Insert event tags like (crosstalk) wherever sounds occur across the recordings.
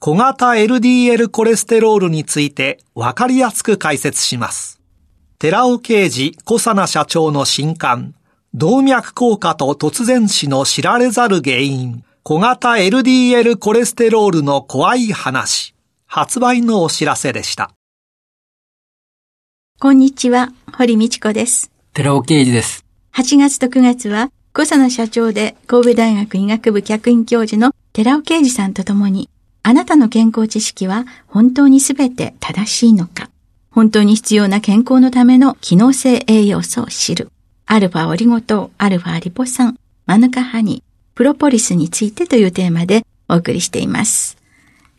小型 LDL コレステロールについてわかりやすく解説します。寺尾啓二小佐奈社長の新刊、動脈硬化と突然死の知られざる原因、小型 LDL コレステロールの怖い話、発売のお知らせでした。こんにちは、堀道子です。寺尾啓二です。8月と9月は、小佐野社長で神戸大学医学部客員教授の寺尾啓二さんと共に、あなたの健康知識は本当にすべて正しいのか？本当に必要な健康のための機能性栄養素を知る。アルファオリゴ糖、アルファリポ酸、マヌカハニー、プロポリスについてというテーマでお送りしています。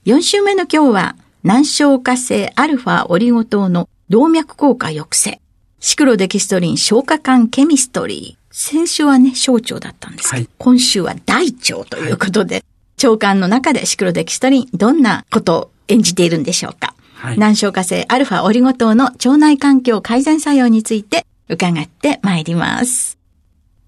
4週目の今日は、難消化性アルファオリゴ糖の動脈硬化抑制。シクロデキストリン消化管ケミストリー。先週はね、小腸だったんですけど、はい、今週は大腸ということで、はい、腸管の中でシクロデキストリン、どんなことを演じているんでしょうか？はい、難消化性アルファオリゴ糖の腸内環境改善作用について伺ってまいります。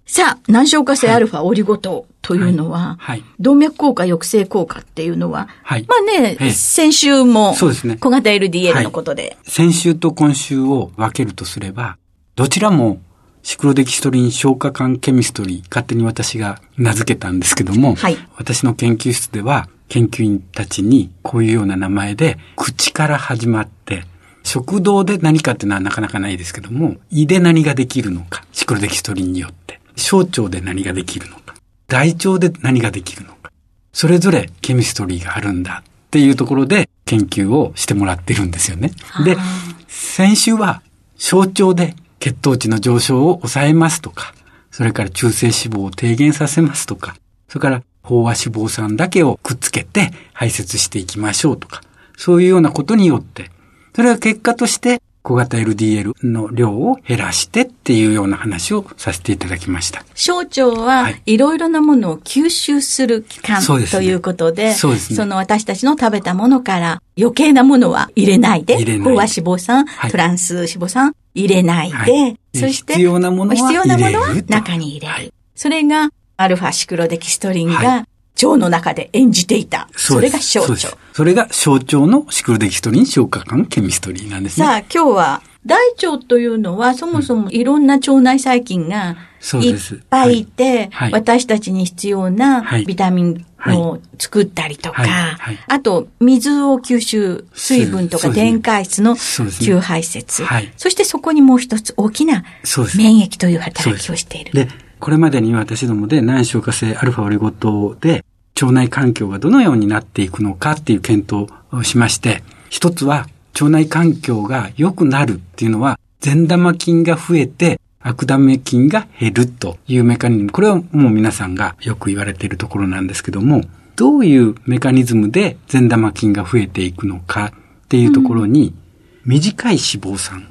さあ、難消化性アルファオリゴ糖というのは、はい、動脈硬化抑制効果っていうのは、はい、まあね、先週も、そうですね。小型 LDL のことで、先週と今週を分けるとすれば、どちらもシクロデキストリン消化管ケミストリー、勝手に私が名付けたんですけども、はい、私の研究室では、研究員たちにこういうような名前で、口から始まって、食道で何かっていうのはなかなかないですけども、胃で何ができるのか、シクロデキストリンによって。小腸で何ができるのか、大腸で何ができるのか、それぞれケミストリーがあるんだっていうところで研究をしてもらってるんですよね。で、先週は小腸で血糖値の上昇を抑えますとか、それから中性脂肪を低減させますとか、それから飽和脂肪酸だけをくっつけて排泄していきましょうとか、そういうようなことによって、それは結果として小型 LDL の量を減らしてっていうような話をさせていただきました。小腸はいろいろなものを吸収する器官、はい、ということで、そね。その私たちの食べたものから余計なものは入れないで、飽和脂肪酸、はい、トランス脂肪酸入れないで、はい、そして必要なものは必要なものは中に入れる。それがアルファシクロデキストリンが腸の中で演じていた。それが小腸。それが小腸のシクロデキストリン消化管ケミストリーなんですね。さあ、今日は大腸というのはそもそもいろんな腸内細菌がいっぱいいて、はい、私たちに必要なビタミンを作ったりとか、はい、あと水を吸収、水分とか電解質の吸排泄、ね、そしてそこにもう一つ大きな免疫という働きをしている。でこれまでに私どもで難消化性アルファオリゴ糖で腸内環境がどのようになっていくのかっていう検討をしまして、一つは腸内環境が良くなるっていうのは善玉菌が増えて悪玉菌が減るというメカニズム。これはもう皆さんがよく言われているところなんですけども、どういうメカニズムで善玉菌が増えていくのかっていうところに、短い脂肪酸、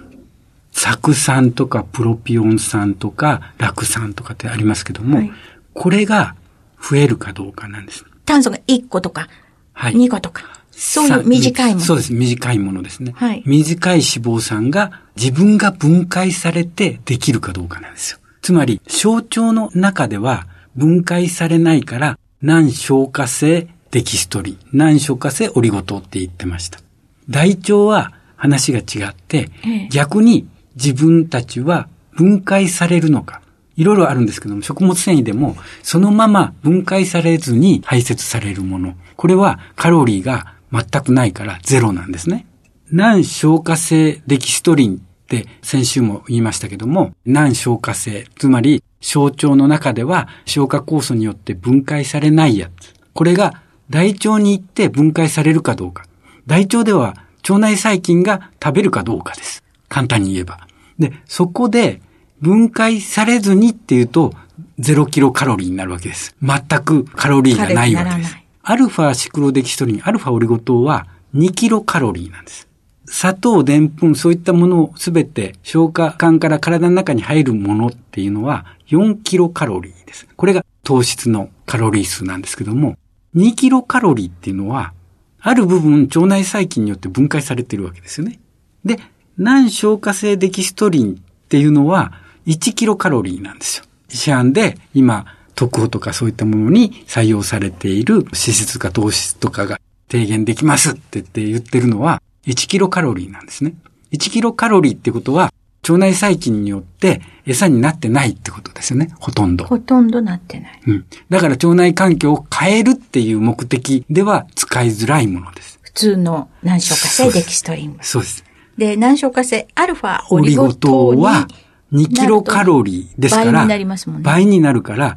酢酸とかプロピオン酸とか酪酸とかってありますけども、はい、これが増えるかどうかなんです。炭素が1個とか、はい、2個とか。そういう短いもの。そうです。短いものですね。はい、短い脂肪酸が自分が分解されてできるかどうかなんですよ。つまり、小腸の中では分解されないから、難消化性デキストリン、難消化性オリゴ糖って言ってました。大腸は話が違って、ええ、逆に自分たちは分解されるのか。いろいろあるんですけども、食物繊維でも、そのまま分解されずに排泄されるもの。これはカロリーが全くないからゼロなんですね。難消化性デキストリンって先週も言いましたけども、難消化性、つまり小腸の中では消化酵素によって分解されないやつ。これが大腸に行って分解されるかどうか。大腸では腸内細菌が食べるかどうかです。簡単に言えば。で、そこで分解されずにっていうと、0キロカロリーになるわけです。全くカロリーがないわけです。アルファシクロデキストリン、アルファオリゴ糖は2キロカロリーなんです。砂糖、でんぷん、そういったものをすべて消化管から体の中に入るものっていうのは4キロカロリーです。これが糖質のカロリー数なんですけども、2キロカロリーっていうのは、ある部分腸内細菌によって分解されているわけですよね。で、難消化性デキストリンっていうのは1キロカロリーなんですよ。市販で今、特報とかそういったものに採用されている脂質か糖質とかが低減できますって言って言ってるのは1キロカロリーなんですね。1キロカロリーってことは、腸内細菌によって餌になってないってことですよね。ほとんど。ほとんどなってない。うん。だから腸内環境を変えるっていう目的では使いづらいものです。普通の難消化性デキストリンそうです。で、難消化性アルファオリゴ糖は2キロカロリーですから、倍になりますもんね。倍になるから、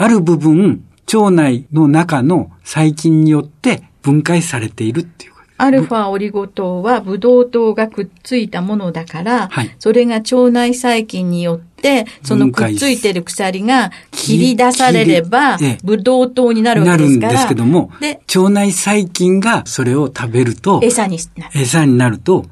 ある部分、腸内の中の細菌によって分解されているっていうアルファオリゴ糖はブドウ糖がくっついたものだから、はい、それが腸内細菌によって、そのくっついてる鎖が切り出されれば、ブドウ糖になるわけですから。なるんですけども、で腸内細菌がそれを食べると、餌になる。餌になると、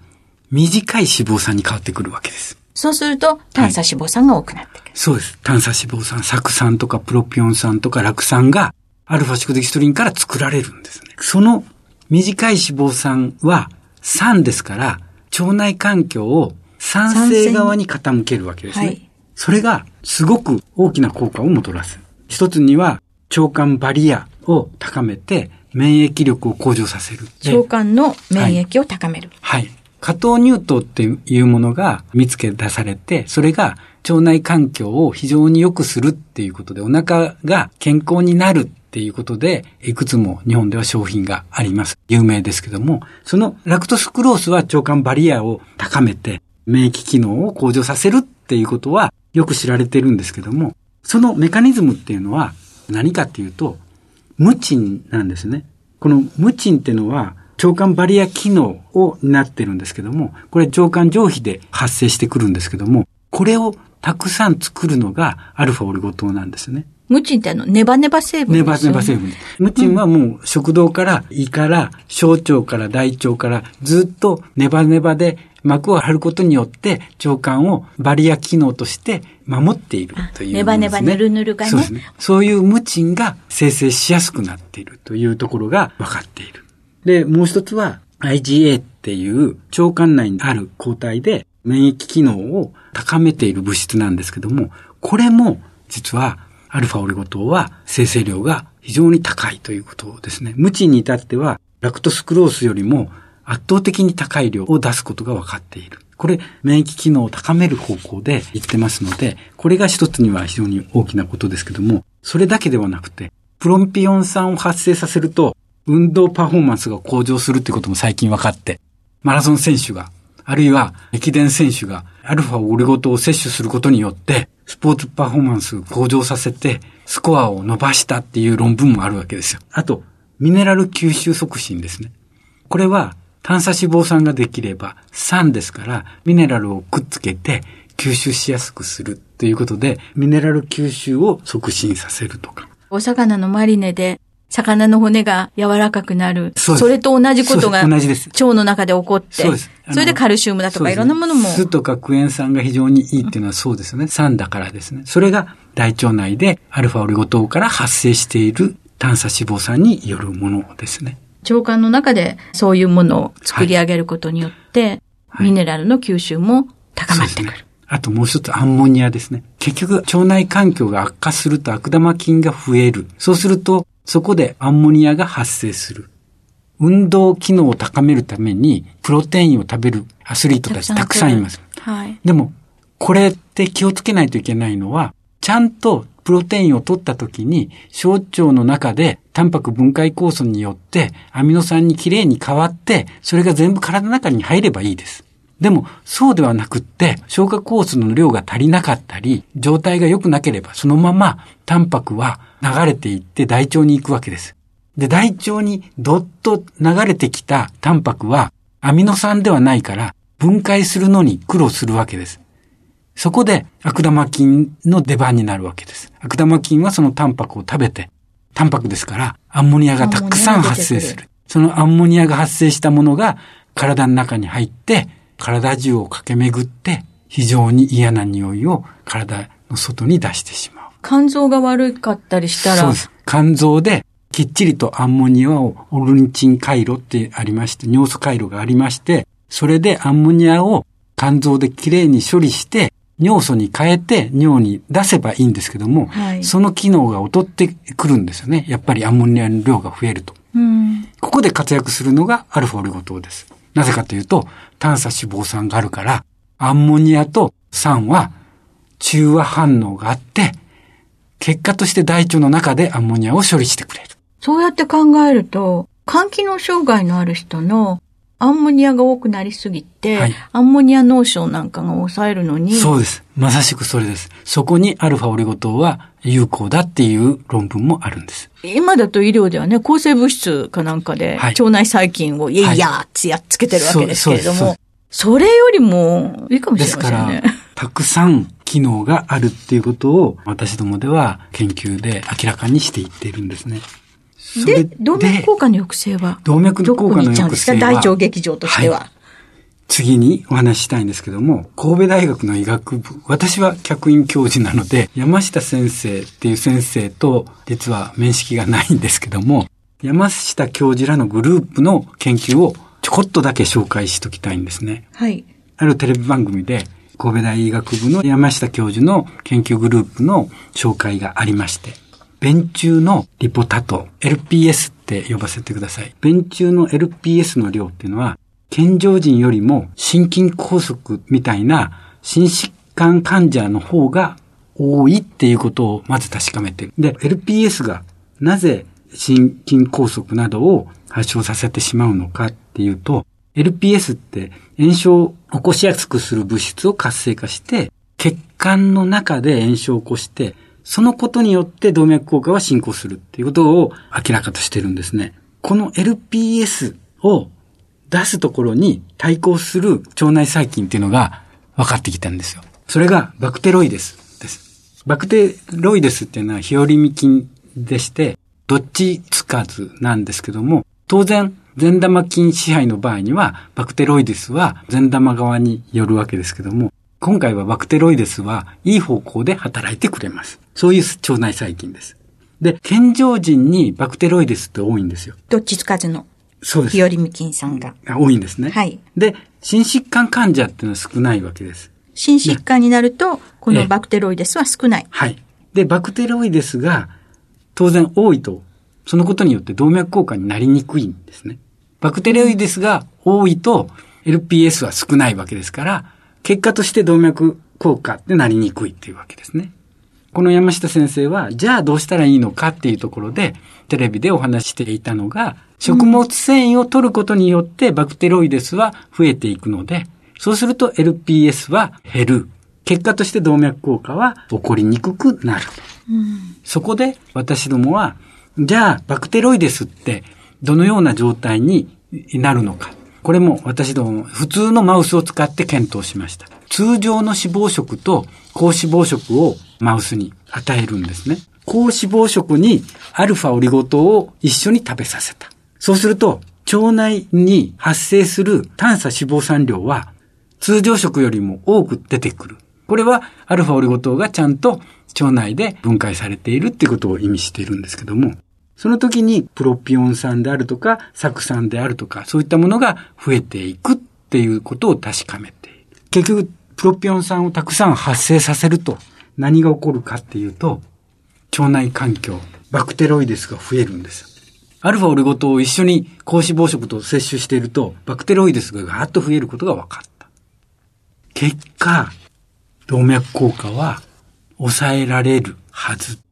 短い脂肪酸に変わってくるわけです。そうすると、炭鎖脂肪酸が多くなってくる、はい、そうです。炭鎖脂肪酸、酢酸とかプロピオン酸とか酪酸が、アルファシクデキストリンから作られるんですね。その短い脂肪酸は酸ですから、腸内環境を酸性側に傾けるわけですね。はい、それがすごく大きな効果をもたらす。一つには腸管バリアを高めて免疫力を向上させる。腸管の免疫を高める。はい。はい、加糖乳糖っていうものが見つけ出されて、それが腸内環境を非常に良くするっていうことで、お腹が健康になるっていうことで、いくつも日本では商品があります。有名ですけども、そのラクトスクロースは腸管バリアを高めて、免疫機能を向上させるっていうことはよく知られてるんですけども、そのメカニズムっていうのは何かっていうと、無賃なんですね。この無賃っていうのは、腸管バリア機能を担ってるんですけども、これ腸管上皮で発生してくるんですけども、これをたくさん作るのがアルファオリゴ糖なんですね。ムチンってあの、ネバネバ成分ネバネバ成分。ムチンはもう食道から胃から小腸から大腸からずっとネバネバで膜を張ることによって腸管をバリア機能として守っているという、ね、ネバネバぬるぬるがね。そうですね。そういうムチンが生成しやすくなっているというところが分かっている。で、もう一つは IgA っていう腸管内にある抗体で免疫機能を高めている物質なんですけども、これも実はアルファオリゴ糖は生成量が非常に高いということですね。無知に至っては、ラクトスクロースよりも圧倒的に高い量を出すことが分かっている。これ、免疫機能を高める方向で言ってますので、これが一つには非常に大きなことですけども、それだけではなくて、プロンピオン酸を発生させると、運動パフォーマンスが向上するということも最近分かって、マラソン選手が、あるいは駅伝選手がアルファオリゴ糖を摂取することによって、スポーツパフォーマンスを向上させて、スコアを伸ばしたっていう論文もあるわけですよ。あと、ミネラル吸収促進ですね。これは、炭鎖脂肪酸ができれば、酸ですから、ミネラルをくっつけて、吸収しやすくするということで、ミネラル吸収を促進させるとか。お魚のマリネで魚の骨が柔らかくなる。そそれと同じことが腸の中で起こって、そそれでカルシウムだとかいろんなものも。酢とかクエン酸が非常にいいっていうのはそうですよね。酸だからですね。それが大腸内でアルファオリゴ糖から発生している炭鎖脂肪酸によるものですね。腸管の中でそういうものを作り上げることによって、はい、ミネラルの吸収も高まってくる。あともう一つアンモニアですね。結局、腸内環境が悪化すると悪玉菌が増える。そうすると、そこでアンモニアが発生する。運動機能を高めるために、プロテインを食べるアスリートたちたくさんいます。はい。でも、これって気をつけないといけないのは、ちゃんとプロテインを取った時に、小腸の中でタンパク分解酵素によってアミノ酸にきれいに変わって、それが全部体の中に入ればいいです。でも、そうではなくって、消化酵素の量が足りなかったり、状態が良くなければ、そのままタンパクは流れていって大腸に行くわけです。で、大腸にどっと流れてきたタンパクは、アミノ酸ではないから、分解するのに苦労するわけです。そこで悪玉菌の出番になるわけです。悪玉菌はそのタンパクを食べて、タンパクですからアンモニアがたくさん発生する。そのアンモニアが発生したものが体の中に入って体中を駆け巡って非常に嫌な匂いを体の外に出してしまう。肝臓が悪かったりしたら？そうです。肝臓できっちりとアンモニアをオルニチン回路ってありまして、尿素回路がありまして、それでアンモニアを肝臓できれいに処理して、尿素に変えて尿に出せばいいんですけども、はい、その機能が劣ってくるんですよね。やっぱりアンモニアの量が増えると。うん、ここで活躍するのがアルファオリゴ糖です。なぜかというと、炭素脂肪酸があるから、アンモニアと酸は中和反応があって、結果として大腸の中でアンモニアを処理してくれる。そうやって考えると、肝機能障害のある人のアンモニアが多くなりすぎて、はい、アンモニア脳症なんかが抑えるのに。そうです。まさしくそれです。そこにアルファオリゴ糖は有効だっていう論文もあるんです。今だと医療ではね、抗生物質かなんかで、腸内細菌をいやいやってやっつけてるわけですけれども、はい、それよりもいいかもしれませんね。ですから、たくさん機能があるっていうことを私どもでは研究で明らかにしていっているんですね。で、動脈硬化の抑制は動脈硬化の抑制は大腸劇場としては。はい次にお話ししたいんですけども、神戸大学の医学部、私は客員教授なので、山下先生っていう先生と実は面識がないんですけども、山下教授らのグループの研究をちょこっとだけ紹介しときたいんですね。はい。あるテレビ番組で、神戸大医学部の山下教授の研究グループの紹介がありまして、便中のリポタト、LPS って呼ばせてください。便中の LPS の量っていうのは、健常人よりも心筋梗塞みたいな心疾患患者の方が多いっていうことをまず確かめてる。で、LPS がなぜ心筋梗塞などを発症させてしまうのかっていうと、LPS って炎症を起こしやすくする物質を活性化して、血管の中で炎症を起こして、そのことによって動脈硬化は進行するっていうことを明らかとしてるんですね。この LPS を出すところに対抗する腸内細菌っていうのが分かってきたんですよ。それがバクテロイデスです。バクテロイデスっていうのはヒオリミ菌でして、どっちつかずなんですけども、当然、善玉菌支配の場合には、バクテロイデスは善玉側によるわけですけども、今回はバクテロイデスはいい方向で働いてくれます。そういう腸内細菌です。で、健常人にバクテロイデスって多いんですよ。どっちつかずの。そうです。ヒオリミ菌さんが。多いんですね。はい。で、心疾患患者っていうのは少ないわけです。心疾患になると、このバクテロイデスは少ない。はい。で、バクテロイデスが当然多いと、そのことによって動脈硬化になりにくいんですね。バクテロイデスが多いと LPS は少ないわけですから、結果として動脈硬化ってなりにくいっていうわけですね。この山下先生は、じゃあどうしたらいいのかっていうところで、テレビでお話していたのが、食物繊維を取ることによってバクテロイデスは増えていくので、そうすると LPS は減る。結果として動脈硬化は起こりにくくなる。うん、そこで私どもは、じゃあバクテロイデスってどのような状態になるのか。これも私ども普通のマウスを使って検討しました。通常の脂肪食と高脂肪食をマウスに与えるんですね。高脂肪食にアルファオリゴ糖を一緒に食べさせた。そうすると、腸内に発生する炭素脂肪酸量は通常食よりも多く出てくる。これはアルファオリゴ糖がちゃんと腸内で分解されているっていうことを意味しているんですけども、その時にプロピオン酸であるとか、酢酸であるとか、そういったものが増えていくっていうことを確かめている。結局、プロピオン酸をたくさん発生させると何が起こるかっていうと、腸内環境、バクテロイデスが増えるんです。アルファオリゴ糖を一緒に高脂肪食と摂取していると、バクテロイデスがガーッと増えることが分かった。結果、動脈硬化は抑えられるはず。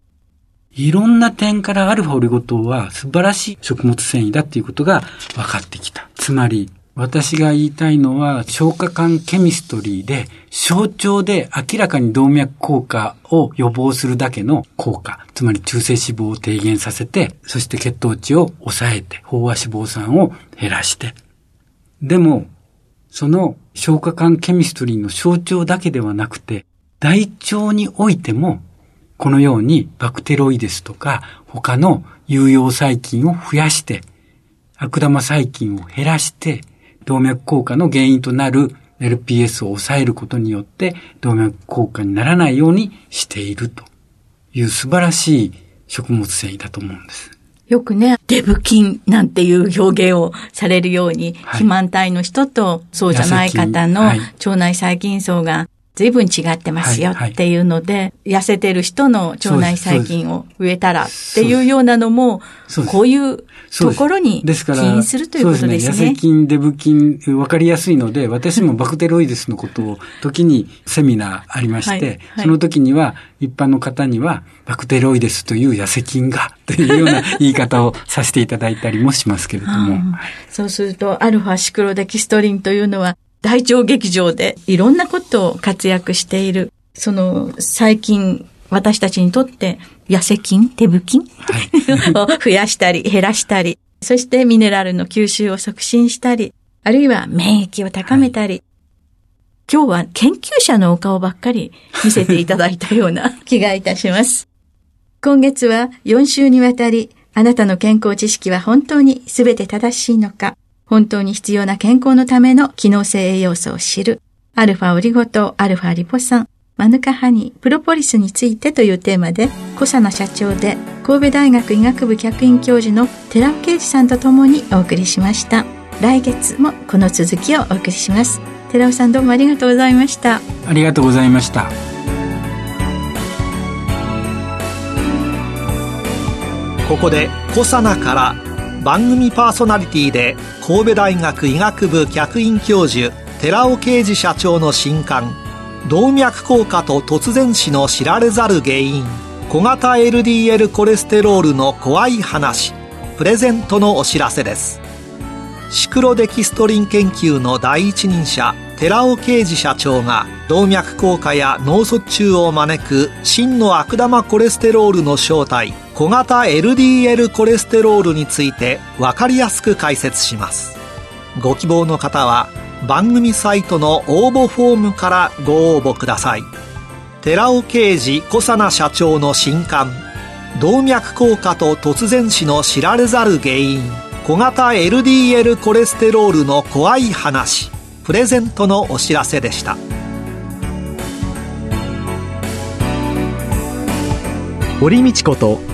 いろんな点からアルファオリゴ糖は素晴らしい食物繊維だっていうことが分かってきた。つまり、私が言いたいのは、消化管ケミストリーで、象徴で明らかに動脈硬化を予防するだけの効果、つまり中性脂肪を低減させて、そして血糖値を抑えて、飽和脂肪酸を減らして。でも、その消化管ケミストリーの象徴だけではなくて、大腸においても、このようにバクテロイデスとか他の有用細菌を増やして、悪玉細菌を減らして、動脈硬化の原因となる LPS を抑えることによって動脈硬化にならないようにしていると。いう素晴らしい食物繊維だと思うんです。よくね、デブ菌なんていう表現をされるように、はい、肥満体の人とそうじゃない方の腸内細菌層が随分違ってますよっていうので、痩せてる人の腸内細菌を植えたらっていうようなのも、こういうところに起因す。るということですね。すね。痩せ菌、デブ菌、わかりやすいので、私もバクテロイデスのことを時にセミナーありまして、はいはい、その時には一般の方にはバクテロイデスという痩せ菌がというような (laughs) 言い方をさせていただいたりもしますけれども。そうすると、アルファシクロデキストリンというのは大腸劇場でいろんなことを活躍している、その最近私たちにとって痩せ菌、手ブ菌、(laughs) を増やしたり減らしたり、そしてミネラルの吸収を促進したり、あるいは免疫を高めたり、はい、今日は研究者のお顔ばっかり見せていただいたような (laughs) 気がいたします。今月は4週にわたり、あなたの健康知識は本当に全て正しいのか、本当に必要な健康のための機能性栄養素を知る、アルファオリゴ糖、アルファリポ酸、マヌカハニー、プロポリスについてというテーマで、小佐野社長で神戸大学医学部客員教授の寺尾啓二さんと共にお送りしました。来月もこの続きをお送りします。寺尾さんどうもありがとうございました。ありがとうございました。ここで小佐奈から番組パーソナリティで神戸大学医学部客員教授寺尾啓二社長の新刊動脈硬化と突然死の知られざる原因小型 LDL コレステロールの怖い話プレゼントのお知らせです。シクロデキストリン研究の第一人者寺尾啓二社長が動脈硬化や脳卒中を招く真の悪玉コレステロールの正体小型 LDL コレステロールについて分かりやすく解説します。ご希望の方は番組サイトの応募フォームからご応募ください。寺尾啓二小佐奈社長の新刊動脈硬化と突然死の知られざる原因小型 LDL コレステロールの怖い話プレゼントのお知らせでした。堀道子と